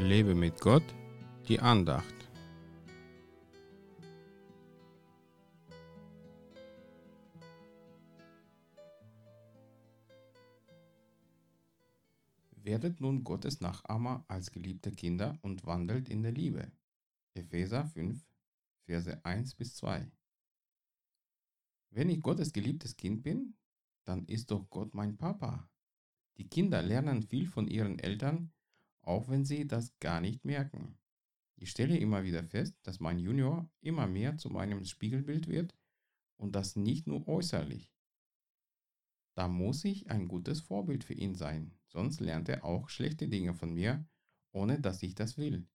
Lebe mit Gott, die Andacht. Werdet nun Gottes Nachahmer als geliebte Kinder und wandelt in der Liebe. Epheser 5, Verse 1 bis 2. Wenn ich Gottes geliebtes Kind bin, dann ist doch Gott mein Papa. Die Kinder lernen viel von ihren Eltern, auch wenn sie das gar nicht merken. Ich stelle immer wieder fest, dass mein Junior immer mehr zu meinem Spiegelbild wird und das nicht nur äußerlich. Da muss ich ein gutes Vorbild für ihn sein, sonst lernt er auch schlechte Dinge von mir, ohne dass ich das will.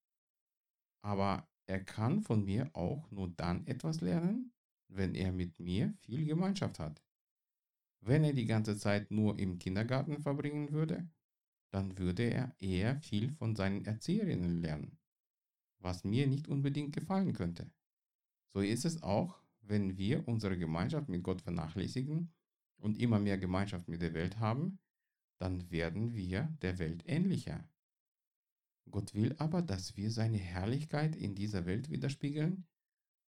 Aber er kann von mir auch nur dann etwas lernen, wenn er mit mir viel Gemeinschaft hat. Wenn er die ganze Zeit nur im Kindergarten verbringen würde, dann würde er eher viel von seinen Erzieherinnen lernen, was mir nicht unbedingt gefallen könnte. So ist es auch, wenn wir unsere Gemeinschaft mit Gott vernachlässigen und immer mehr Gemeinschaft mit der Welt haben, dann werden wir der Welt ähnlicher. Gott will aber, dass wir seine Herrlichkeit in dieser Welt widerspiegeln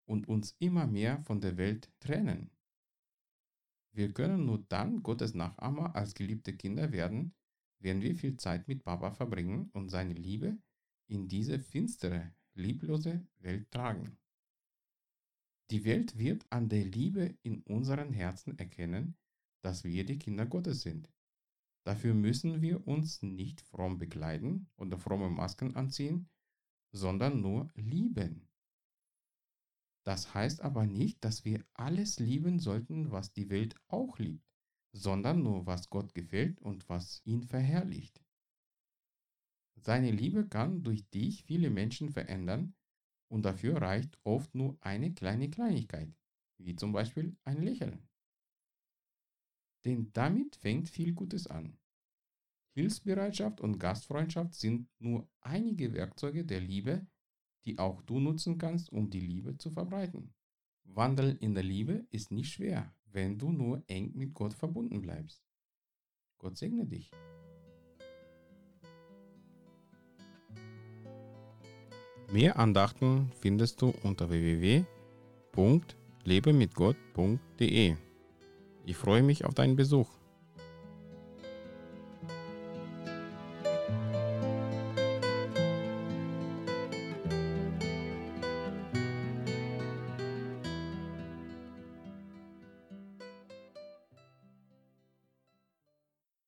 und uns immer mehr von der Welt trennen. Wir können nur dann Gottes Nachahmer als geliebte Kinder werden, wenn wir viel Zeit mit Papa verbringen und seine Liebe in diese finstere, lieblose Welt tragen. Die Welt wird an der Liebe in unseren Herzen erkennen, dass wir die Kinder Gottes sind. Dafür müssen wir uns nicht fromm bekleiden oder fromme Masken anziehen, sondern nur lieben. Das heißt aber nicht, dass wir alles lieben sollten, was die Welt auch liebt, sondern nur was Gott gefällt und was ihn verherrlicht. Seine Liebe kann durch dich viele Menschen verändern und dafür reicht oft nur eine kleine Kleinigkeit, wie zum Beispiel ein Lächeln. Denn damit fängt viel Gutes an. Hilfsbereitschaft und Gastfreundschaft sind nur einige Werkzeuge der Liebe, die auch du nutzen kannst, um die Liebe zu verbreiten. Wandeln in der Liebe ist nicht schwer, wenn du nur eng mit Gott verbunden bleibst. Gott segne dich. Mehr Andachten findest du unter www.lebemitgott.de. Ich freue mich auf deinen Besuch.